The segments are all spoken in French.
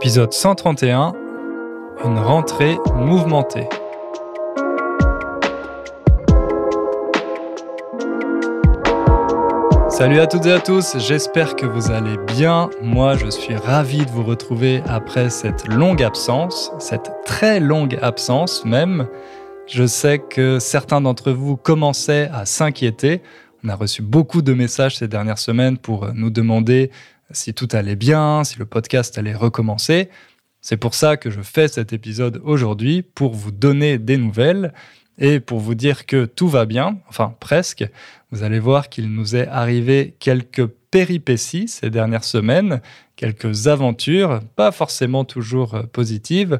Épisode 131, une rentrée mouvementée. Salut à toutes et à tous, j'espère que vous allez bien. Moi, je suis ravi de vous retrouver après cette longue absence, cette très longue absence même. Je sais que certains d'entre vous commençaient à s'inquiéter. On a reçu beaucoup de messages ces dernières semaines pour nous demander si tout allait bien, si le podcast allait recommencer. C'est pour ça que je fais cet épisode aujourd'hui, pour vous donner des nouvelles et pour vous dire que tout va bien, enfin presque. Vous allez voir qu'il nous est arrivé quelques péripéties ces dernières semaines, quelques aventures, pas forcément toujours positives,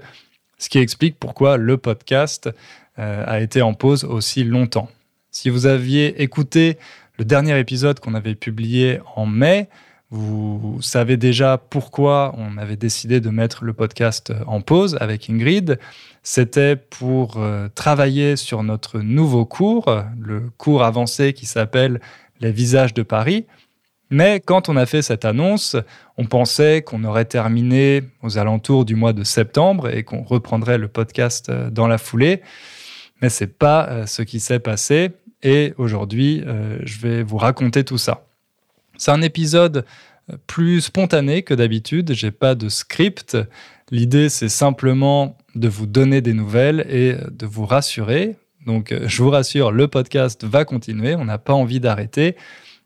ce qui explique pourquoi le podcast euh, a été en pause aussi longtemps. Si vous aviez écouté le dernier épisode qu'on avait publié en mai, vous savez déjà pourquoi on avait décidé de mettre le podcast en pause avec Ingrid. C'était pour euh, travailler sur notre nouveau cours, le cours avancé qui s'appelle Les visages de Paris. Mais quand on a fait cette annonce, on pensait qu'on aurait terminé aux alentours du mois de septembre et qu'on reprendrait le podcast euh, dans la foulée. Mais c'est pas euh, ce qui s'est passé. Et aujourd'hui, je vais vous raconter tout ça. C'est un épisode euh, plus spontané que d'habitude. J'ai pas de script. L'idée, c'est simplement de vous donner des nouvelles et de vous rassurer. Donc, euh, je vous rassure, le podcast va continuer. On n'a pas envie d'arrêter.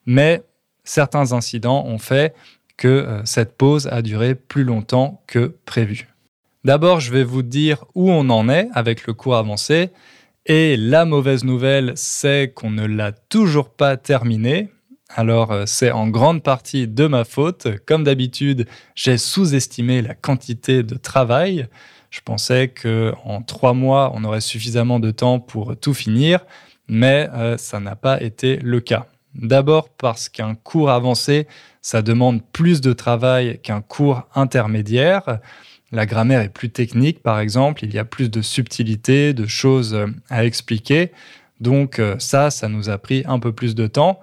Mais certains incidents ont fait que euh, cette pause a duré plus longtemps que prévu. D'abord, je vais vous dire où on en est avec le cours avancé. Et la mauvaise nouvelle, c'est qu'on ne l'a toujours pas terminé. Alors euh, c'est en grande partie de ma faute. Comme d'habitude, j'ai sous-estimé la quantité de travail. Je pensais que en trois mois, on aurait suffisamment de temps pour tout finir, mais euh, ça n'a pas été le cas. D'abord parce qu'un cours avancé, ça demande plus de travail qu'un cours intermédiaire. La grammaire est plus technique, par exemple, il y a plus de subtilités, de choses à expliquer. Donc euh, ça, ça nous a pris un peu plus de temps.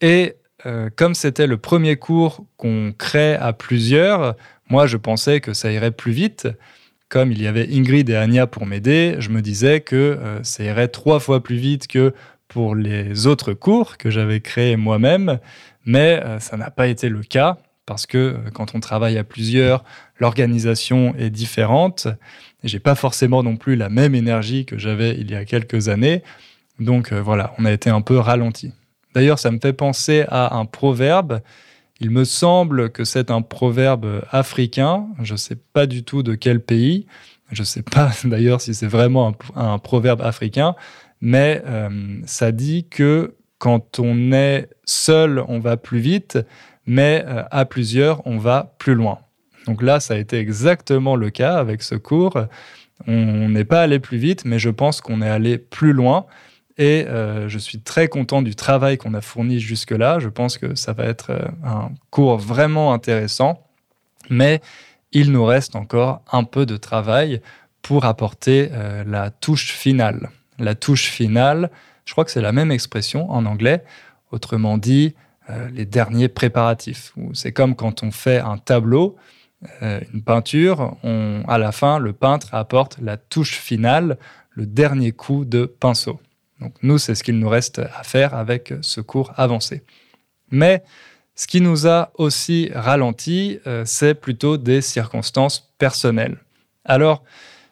Et euh, comme c'était le premier cours qu'on crée à plusieurs, moi je pensais que ça irait plus vite. Comme il y avait Ingrid et Anya pour m'aider, je me disais que euh, ça irait trois fois plus vite que pour les autres cours que j'avais créés moi-même. Mais euh, ça n'a pas été le cas parce que quand on travaille à plusieurs, l'organisation est différente. J'ai pas forcément non plus la même énergie que j'avais il y a quelques années. Donc voilà, on a été un peu ralenti. D'ailleurs, ça me fait penser à un proverbe. Il me semble que c'est un proverbe africain. Je ne sais pas du tout de quel pays. Je ne sais pas d'ailleurs si c'est vraiment un, proverbe africain. Mais euh, ça dit que quand on est seul, on va plus vite, mais euh, à plusieurs, on va plus loin. Donc là, ça a été exactement le cas avec ce cours. On n'est pas allé plus vite, mais je pense qu'on est allé plus loin. Et euh, je suis très content du travail qu'on a fourni jusque-là. Je pense que ça va être euh, un cours vraiment intéressant. Mais il nous reste encore un peu de travail pour apporter euh, la touche finale. La touche finale, je crois que c'est la même expression en anglais. Autrement dit, les derniers préparatifs. C'est comme quand on fait un tableau, une peinture, à la fin, le peintre apporte la touche finale, le dernier coup de pinceau. Donc nous, c'est ce qu'il nous reste à faire avec ce cours avancé. Mais ce qui nous a aussi ralenti, euh, c'est plutôt des circonstances personnelles. Alors,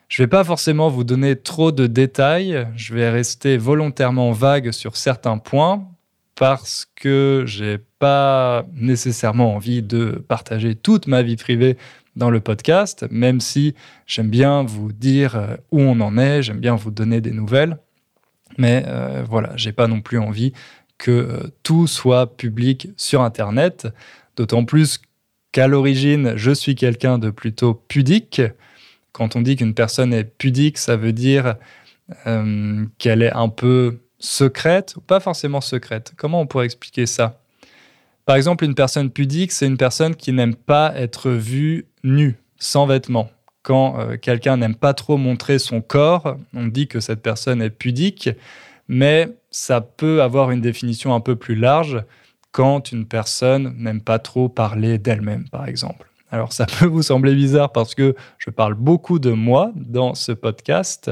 je ne vais pas forcément vous donner trop de détails, je vais rester volontairement vague sur certains points parce que j'ai pas nécessairement envie de partager toute ma vie privée dans le podcast, même si j'aime bien vous dire euh, où on en est, j'aime bien vous donner des nouvelles. Mais euh, voilà, j'ai pas non plus envie que euh, tout soit public sur Internet, d'autant plus qu'à l'origine, je suis quelqu'un de plutôt pudique. Quand on dit qu'une personne est pudique, ça veut dire euh, qu'elle est un peu secrète, ou pas forcément secrète. Comment on pourrait expliquer ça? Par exemple, une personne pudique, c'est une personne qui n'aime pas être vue nue, sans vêtements quand euh, quelqu'un n'aime pas trop montrer son corps, on dit que cette personne est pudique, mais ça peut avoir une définition un peu plus large quand une personne n'aime pas trop parler d'elle-même, par exemple. Alors ça peut vous sembler bizarre parce que je parle beaucoup de moi dans ce podcast,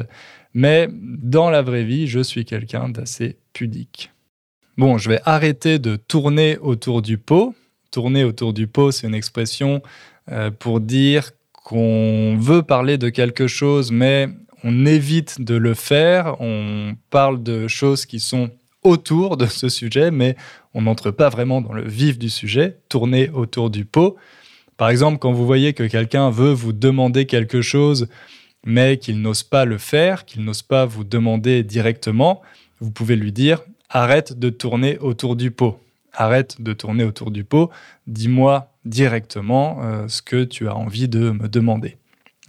mais dans la vraie vie, je suis quelqu'un d'assez pudique. Bon, je vais arrêter de tourner autour du pot. Tourner autour du pot, c'est une expression euh, pour dire qu'on veut parler de quelque chose, mais on évite de le faire. On parle de choses qui sont autour de ce sujet, mais on n'entre pas vraiment dans le vif du sujet. Tourner autour du pot. Par exemple, quand vous voyez que quelqu'un veut vous demander quelque chose, mais qu'il n'ose pas le faire, qu'il n'ose pas vous demander directement, vous pouvez lui dire arrête de tourner autour du pot. Arrête de tourner autour du pot. Dis-moi directement euh, ce que tu as envie de me demander.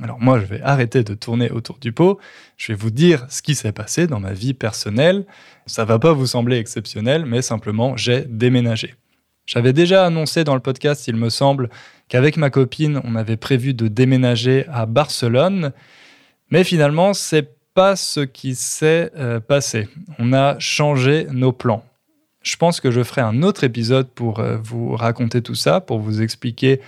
Alors moi, je vais arrêter de tourner autour du pot. Je vais vous dire ce qui s'est passé dans ma vie personnelle. Ça va pas vous sembler exceptionnel, mais simplement, j'ai déménagé. J'avais déjà annoncé dans le podcast, il me semble, qu'avec ma copine, on avait prévu de déménager à Barcelone, mais finalement, c'est pas ce qui s'est euh, passé. On a changé nos plans. Je pense que je ferai un autre épisode pour euh, vous raconter tout ça, pour vous expliquer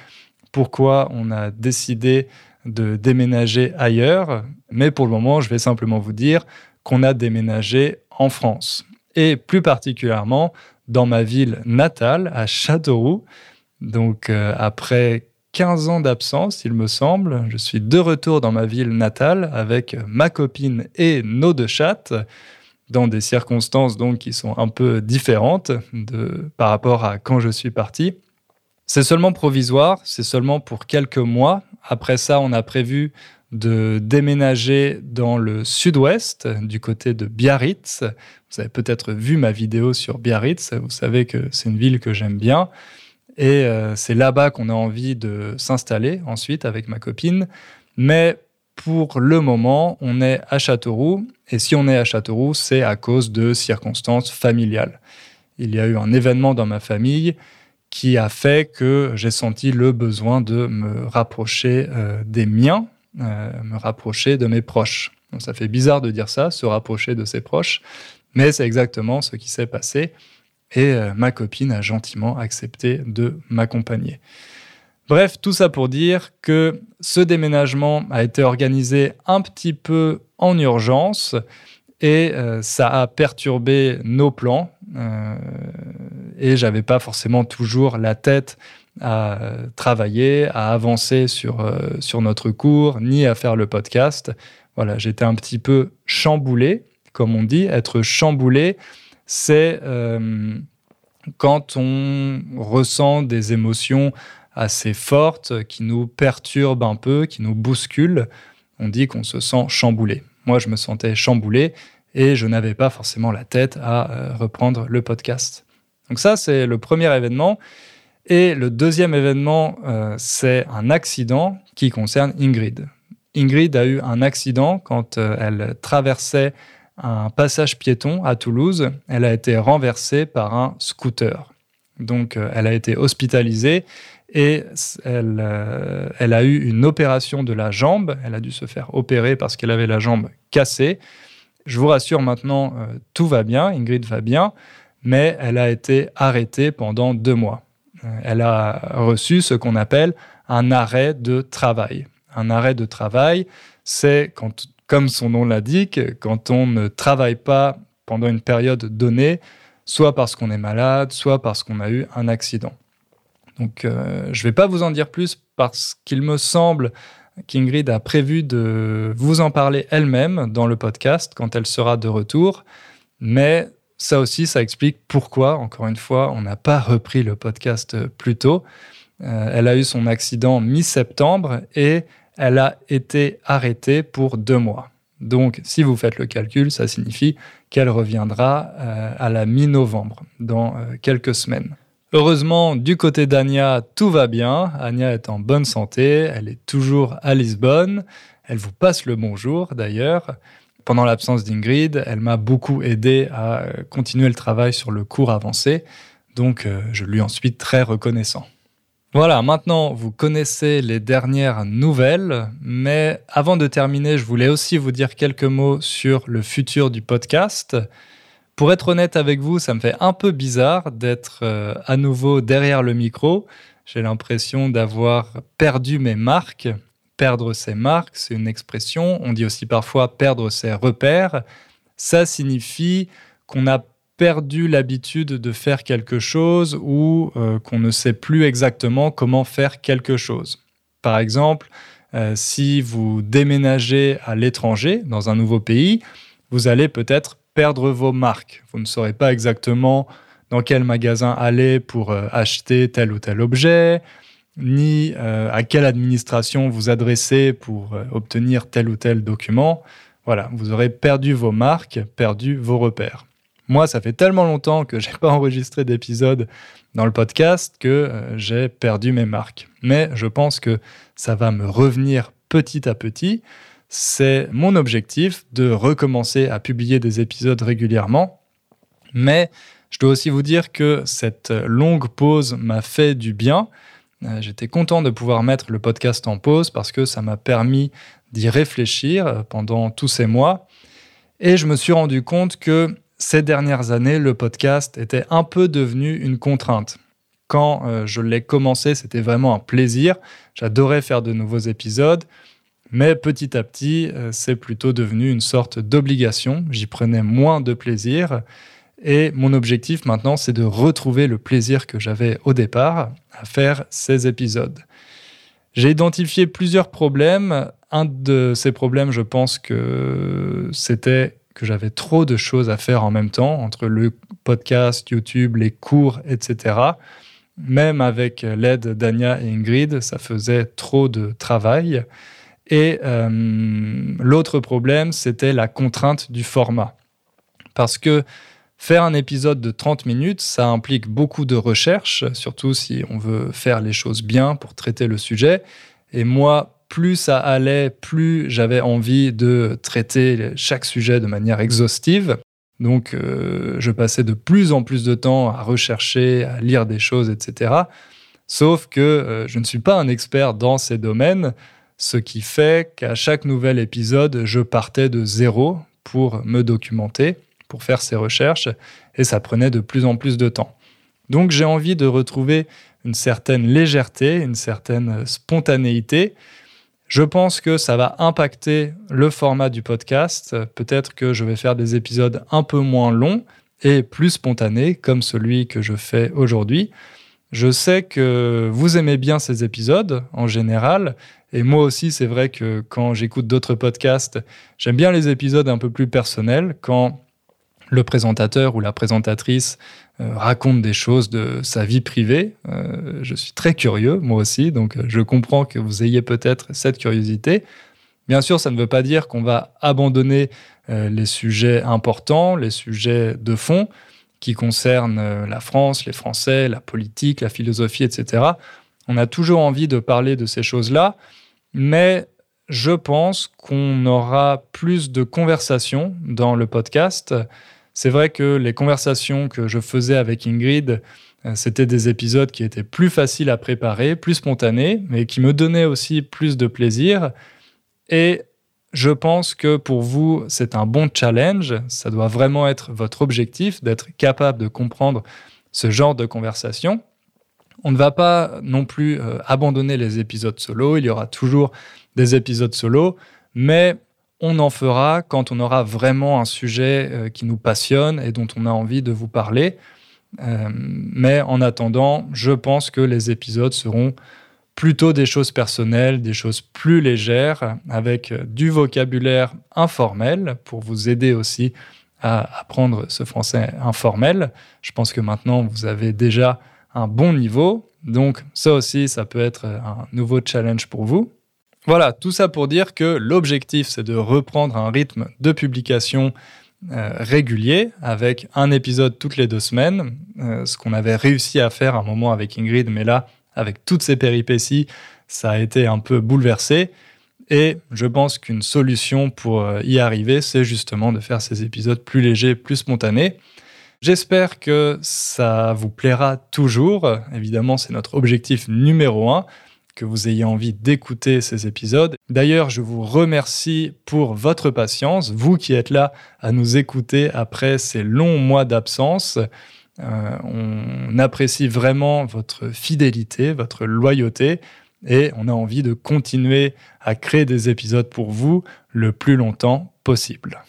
pourquoi on a décidé de déménager ailleurs. Mais pour le moment, je vais simplement vous dire qu'on a déménagé en France. Et plus particulièrement dans ma ville natale, à Châteauroux. Donc euh, après 15 ans d'absence, il me semble. Je suis de retour dans ma ville natale avec ma copine et nos deux chattes dans des circonstances donc qui sont un peu différentes par rapport à quand je suis parti. C'est seulement provisoire, c'est seulement pour quelques mois. Après ça, on a prévu de déménager dans le sud-ouest, du côté de Biarritz. Vous avez peut-être vu ma vidéo sur Biarritz, vous savez que c'est une ville que j'aime bien. Et euh, c'est là-bas qu'on a envie de s'installer ensuite avec ma copine. Mais pour le moment, on est à Châteauroux. Et si on est à Châteauroux, c'est à cause de circonstances familiales. Il y a eu un événement dans ma famille qui a fait que j'ai senti le besoin de me rapprocher euh, des miens, euh, me rapprocher de mes proches. ça fait bizarre de dire ça, se rapprocher de ses proches, mais c'est exactement ce qui s'est passé et euh, ma copine a gentiment accepté de m'accompagner. Bref, tout ça pour dire que ce déménagement a été organisé un petit peu en urgence et euh, ça a perturbé nos plans euh, et j'avais pas forcément toujours la tête à travailler, à avancer sur, sur notre cours, ni à faire le podcast. Voilà, j'étais un petit peu chamboulé, comme on dit, être chamboulé, c'est euh, quand on ressent des émotions assez fortes qui nous perturbent un peu, qui nous bousculent. On dit qu'on se sent chamboulé. Moi, je me sentais chamboulé et je n'avais pas forcément la tête à euh, reprendre le podcast. Donc ça, c'est le premier événement. Et le deuxième événement, euh, c'est un accident qui concerne Ingrid. Ingrid a eu un accident quand elle traversait un passage piéton à Toulouse. Elle a été renversée par un scooter. Donc, euh, elle a été hospitalisée et elle, euh, elle, a eu une opération de la jambe. Elle a dû se faire opérer parce qu'elle avait la jambe cassée. Je vous rassure maintenant, euh, tout va bien, Ingrid va bien, mais elle a été arrêtée pendant deux mois. elle a reçu ce qu'on appelle un arrêt de travail. Un arrêt de travail, c'est comme son nom l'indique, quand on ne travaille pas pendant une période donnée, soit parce qu'on est malade, soit parce qu'on a eu un accident. Donc euh, je ne vais pas vous en dire plus parce qu'il me semble qu'Ingrid a prévu de vous en parler elle-même dans le podcast quand elle sera de retour. Mais ça aussi, ça explique pourquoi, encore une fois, on n'a pas repris le podcast plus tôt. Euh, elle a eu son accident mi-septembre et elle a été arrêtée pour deux mois. Donc, si vous faites le calcul, ça signifie qu'elle reviendra euh, à la mi-novembre, dans euh, quelques semaines. Heureusement, du côté d'Ania, tout va bien. Anya est en bonne santé, elle est toujours à Lisbonne. Elle vous passe le bonjour d'ailleurs. Pendant l'absence d'Ingrid, elle m'a beaucoup aidé à euh, continuer le travail sur le cours avancé, donc je lui en suis très reconnaissant. Voilà, maintenant vous connaissez les dernières nouvelles, mais avant de terminer, je voulais aussi vous dire quelques mots sur le futur du podcast. Pour être honnête avec vous, ça me fait un peu bizarre d'être euh, à nouveau derrière le micro. J'ai l'impression d'avoir perdu mes marques. Perdre ses marques, c'est une expression. On dit aussi parfois perdre ses repères. Ça signifie qu'on a perdu l'habitude de faire quelque chose ou euh, qu'on ne sait plus exactement comment faire quelque chose. Par exemple, euh, si vous déménagez à l'étranger, dans un nouveau pays, vous allez peut-être perdre vos marques. Vous ne saurez pas exactement dans quel magasin aller pour euh, acheter tel ou tel objet, ni à quelle administration vous adresser pour obtenir tel ou tel document. Voilà, vous aurez perdu vos marques, perdu vos repères. Moi, ça fait tellement longtemps que j'ai pas enregistré d'épisode dans le podcast que euh, j'ai perdu mes marques. Mais je pense que ça va me revenir petit à petit. C'est mon objectif de recommencer à publier des épisodes régulièrement. Mais je dois aussi vous dire que cette longue pause m'a fait du bien. Euh, j'étais content de pouvoir mettre le podcast en pause parce que ça m'a permis d'y réfléchir pendant tous ces mois. Et je me suis rendu compte que ces dernières années, le podcast était un peu devenu une contrainte. Quand euh, je l'ai commencé, c'était vraiment un plaisir. J'adorais faire de nouveaux épisodes. Mais petit à petit, euh, c'est plutôt devenu une sorte d'obligation. J'y prenais moins de plaisir. Et mon objectif maintenant, c'est de retrouver le plaisir que j'avais au départ à faire ces épisodes. J'ai identifié plusieurs problèmes. Un de ces problèmes, je pense que c'était que j'avais trop de choses à faire en même temps, entre le podcast, YouTube, les cours, etc. Même avec l'aide d'Ania et Ingrid, ça faisait trop de travail. Et euh, l'autre problème, c'était la contrainte du format. Parce que faire un épisode de 30 minutes, ça implique beaucoup de recherche, surtout si on veut faire les choses bien pour traiter le sujet. Et moi, plus ça allait, plus j'avais envie de traiter chaque sujet de manière exhaustive. Donc, euh, je passais de plus en plus de temps à rechercher, à lire des choses, etc. Sauf que euh, je ne suis pas un expert dans ces domaines, ce qui fait qu'à chaque nouvel épisode, je partais de zéro pour me documenter, pour faire ces recherches, et ça prenait de plus en plus de temps. Donc, j'ai envie de retrouver une certaine légèreté, une certaine spontanéité, je pense que ça va impacter le format du podcast. Peut-être que je vais faire des épisodes un peu moins longs et plus spontanés, comme celui que je fais aujourd'hui. Je sais que vous aimez bien ces épisodes en général, et moi aussi, c'est vrai que quand j'écoute d'autres podcasts, j'aime bien les épisodes un peu plus personnels, quand le présentateur ou la présentatrice euh, raconte des choses de sa vie privée. Euh, je suis très curieux, moi aussi, donc euh, je comprends que vous ayez peut-être cette curiosité. Bien sûr, ça ne veut pas dire qu'on va abandonner les sujets importants, les sujets de fond qui concernent la France, les Français, la politique, la philosophie, etc. On a toujours envie de parler de ces choses-là, mais je pense qu'on aura plus de conversations dans le podcast c'est vrai que les conversations que je faisais avec Ingrid, euh, c'était des épisodes qui étaient plus faciles à préparer, plus spontanés, mais qui me donnaient aussi plus de plaisir. Et je pense que pour vous, c'est un bon challenge. Ça doit vraiment être votre objectif d'être capable de comprendre ce genre de conversation. On ne va pas non plus euh, abandonner les épisodes solo. Il y aura toujours des épisodes solo, mais on en fera quand on aura vraiment un sujet euh, qui nous passionne et dont on a envie de vous parler. Euh, mais en attendant, je pense que les épisodes seront plutôt des choses personnelles, des choses plus légères, avec du vocabulaire informel pour vous aider aussi à apprendre ce français informel. Je pense que maintenant, vous avez déjà un bon niveau. Donc ça aussi, ça peut être un nouveau challenge pour vous. Voilà, tout ça pour dire que l'objectif, c'est de reprendre un rythme de publication euh, régulier avec un épisode toutes les deux semaines, euh, ce qu'on avait réussi à faire un moment avec Ingrid, mais là, avec toutes ces péripéties, ça a été un peu bouleversé. Et je pense qu'une solution pour euh, y arriver, c'est justement de faire ces épisodes plus légers, plus spontanés. J'espère que ça vous plaira toujours. Évidemment, c'est notre objectif numéro un que vous ayez envie d'écouter ces épisodes. D'ailleurs, je vous remercie pour votre patience, vous qui êtes là à nous écouter après ces longs mois d'absence. Euh, on apprécie vraiment votre fidélité, votre loyauté et on a envie de continuer à créer des épisodes pour vous le plus longtemps possible.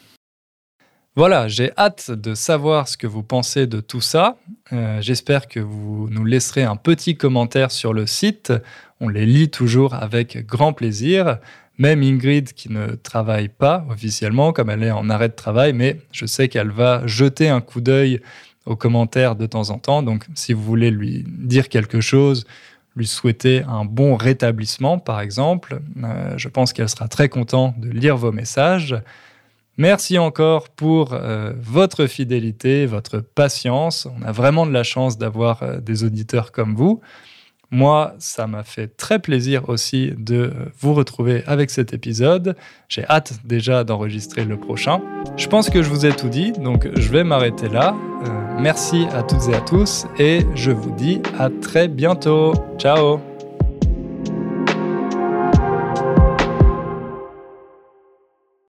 Voilà, j'ai hâte de savoir ce que vous pensez de tout ça. Euh, j'espère que vous nous laisserez un petit commentaire sur le site. On les lit toujours avec grand plaisir. Même Ingrid, qui ne travaille pas officiellement, comme elle est en arrêt de travail, mais je sais qu'elle va jeter un coup d'œil aux commentaires de temps en temps. Donc, si vous voulez lui dire quelque chose, lui souhaiter un bon rétablissement, par exemple, euh, je pense qu'elle sera très contente de lire vos messages. Merci encore pour euh, votre fidélité, votre patience. On a vraiment de la chance d'avoir euh, des auditeurs comme vous. Moi, ça m'a fait très plaisir aussi de euh, vous retrouver avec cet épisode. J'ai hâte déjà d'enregistrer le prochain. Je pense que je vous ai tout dit, donc je vais m'arrêter là. merci à toutes et à tous et je vous dis à très bientôt. Ciao